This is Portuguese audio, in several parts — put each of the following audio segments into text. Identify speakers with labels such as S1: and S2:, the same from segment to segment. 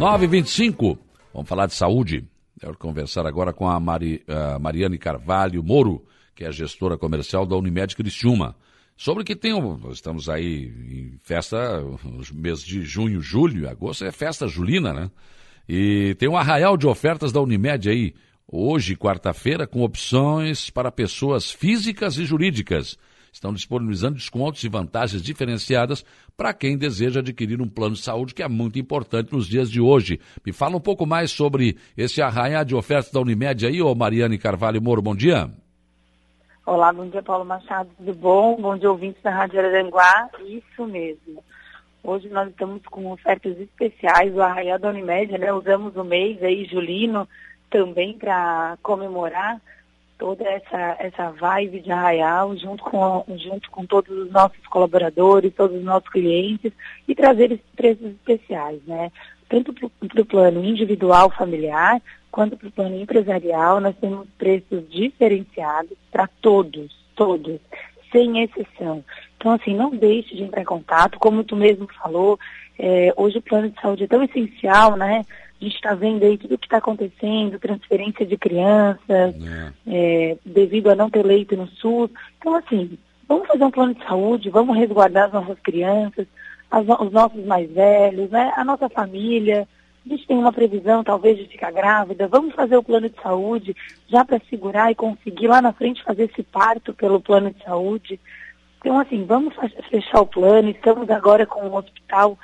S1: 925. Vamos falar de saúde. Quero conversar agora com a Mari, Mariane Carvalho Moro, que é a gestora comercial da Unimed Criciúma. Sobre que tem, estamos aí em festa, os meses de junho, julho, agosto é festa julina, né? E tem um arraial de ofertas da Unimed aí, hoje, quarta-feira, com opções para pessoas físicas e jurídicas estão disponibilizando descontos e vantagens diferenciadas para quem deseja adquirir um plano de saúde, que é muito importante nos dias de hoje. Me fala um pouco mais sobre esse arraiar de ofertas da Unimed aí, ô Mariane Carvalho Moro, bom dia.
S2: Olá, bom dia Paulo Machado, tudo bom? Bom dia ouvintes da Rádio Araranguá, isso mesmo. Hoje nós estamos com ofertas especiais, o Arraial da Unimed, né? Usamos o mês aí, julino, também para comemorar toda essa, essa vibe de Arraial junto com, junto com todos os nossos colaboradores, todos os nossos clientes e trazer preços especiais, né? Tanto para o plano individual familiar quanto para o plano empresarial, nós temos preços diferenciados para todos, todos, sem exceção. Então, assim, não deixe de entrar em contato, como tu mesmo falou, é, hoje o plano de saúde é tão essencial, né? A gente está vendo aí tudo o que está acontecendo, transferência de crianças, é. É, devido a não ter leito no SUS. Então, assim, vamos fazer um plano de saúde, vamos resguardar as nossas crianças, as, os nossos mais velhos, né? a nossa família. A gente tem uma previsão, talvez, de ficar grávida. Vamos fazer o plano de saúde já para segurar e conseguir lá na frente fazer esse parto pelo plano de saúde. Então, assim, vamos fechar o plano. Estamos agora com o hospital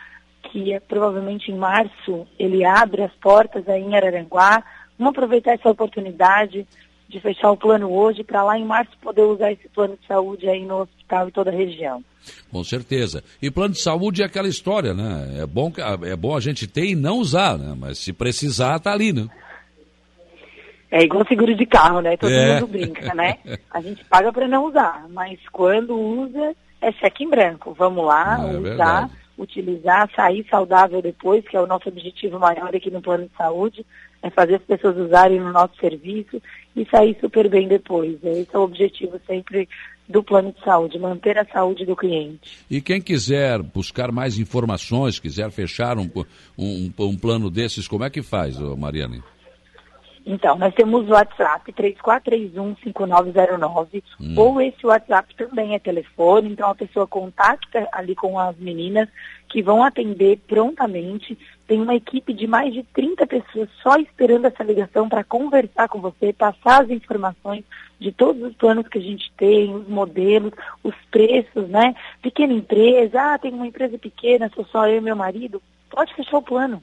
S2: que é, provavelmente em março ele abre as portas aí em Araranguá. Vamos aproveitar essa oportunidade de fechar o plano hoje para lá em março poder usar esse plano de saúde aí no hospital e toda a região.
S1: Com certeza. E plano de saúde é aquela história, né? É bom, é bom a gente ter e não usar, né? Mas se precisar, tá ali, né?
S2: É igual seguro de carro, né? Todo é. mundo brinca, né? A gente paga para não usar, mas quando usa, é cheque em branco. Vamos lá, é usar. Verdade utilizar, sair saudável depois, que é o nosso objetivo maior aqui no plano de saúde, é fazer as pessoas usarem no nosso serviço e sair super bem depois. Esse é o objetivo sempre do plano de saúde, manter a saúde do cliente.
S1: E quem quiser buscar mais informações, quiser fechar um, um, um plano desses, como é que faz, Mariane?
S2: Então, nós temos o WhatsApp 3431-5909, hum. ou esse WhatsApp também é telefone, então a pessoa contacta ali com as meninas que vão atender prontamente. Tem uma equipe de mais de 30 pessoas só esperando essa ligação para conversar com você, passar as informações de todos os planos que a gente tem, os modelos, os preços, né? Pequena empresa, ah, tem uma empresa pequena, sou só eu e meu marido, pode fechar o plano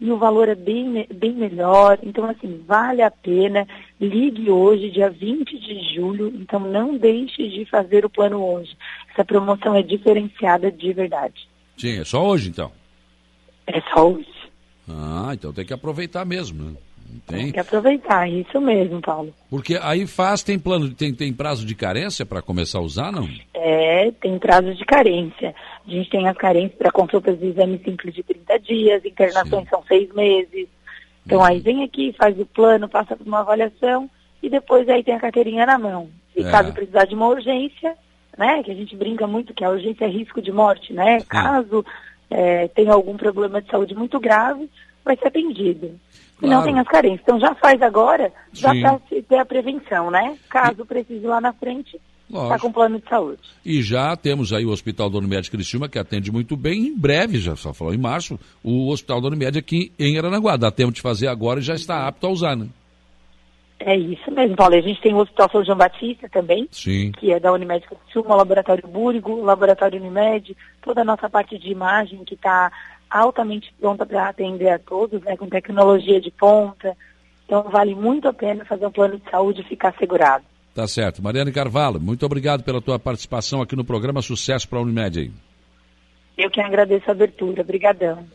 S2: e o valor é bem, bem melhor. Então, assim, vale a pena. Ligue hoje, dia 20 de julho. Então, não deixe de fazer o plano hoje. Essa promoção é diferenciada de verdade.
S1: Sim, é só hoje, então?
S2: É só hoje.
S1: Ah, então tem que aproveitar mesmo, né?
S2: Tem. tem que aproveitar, isso mesmo, Paulo.
S1: Porque aí faz, tem plano, tem, tem prazo de carência para começar a usar, não?
S2: É, tem prazo de carência. A gente tem as carências para consultas de exame simples de 30 dias, internações Sim. são seis meses. Então uhum. aí vem aqui, faz o plano, passa por uma avaliação e depois aí tem a carteirinha na mão. E é. caso precisar de uma urgência, né, que a gente brinca muito que a urgência é risco de morte, né? Caso é, tenha algum problema de saúde muito grave, vai ser atendido. E claro. não tem as carências. Então já faz agora, já para ter a prevenção, né? Caso precise lá na frente, está com plano de saúde.
S1: E já temos aí o Hospital Dono Médio Criciúma, que atende muito bem. Em breve, já só falou em março, o Hospital Dono Médio aqui em Aranaguá. Dá tempo de fazer agora e já está apto a usar, né?
S2: É isso mesmo, Paulo. A gente tem o Hospital São João Batista também,
S1: Sim.
S2: que é da Unimed Criciúma, o Laboratório Búrigo, o Laboratório Unimed, toda a nossa parte de imagem que está altamente pronta para atender a todos, né, com tecnologia de ponta. Então vale muito a pena fazer um plano de saúde e ficar segurado.
S1: Tá certo. Mariane Carvalho, muito obrigado pela tua participação aqui no programa Sucesso para a Unimed.
S2: Eu que agradeço a abertura. Obrigadão.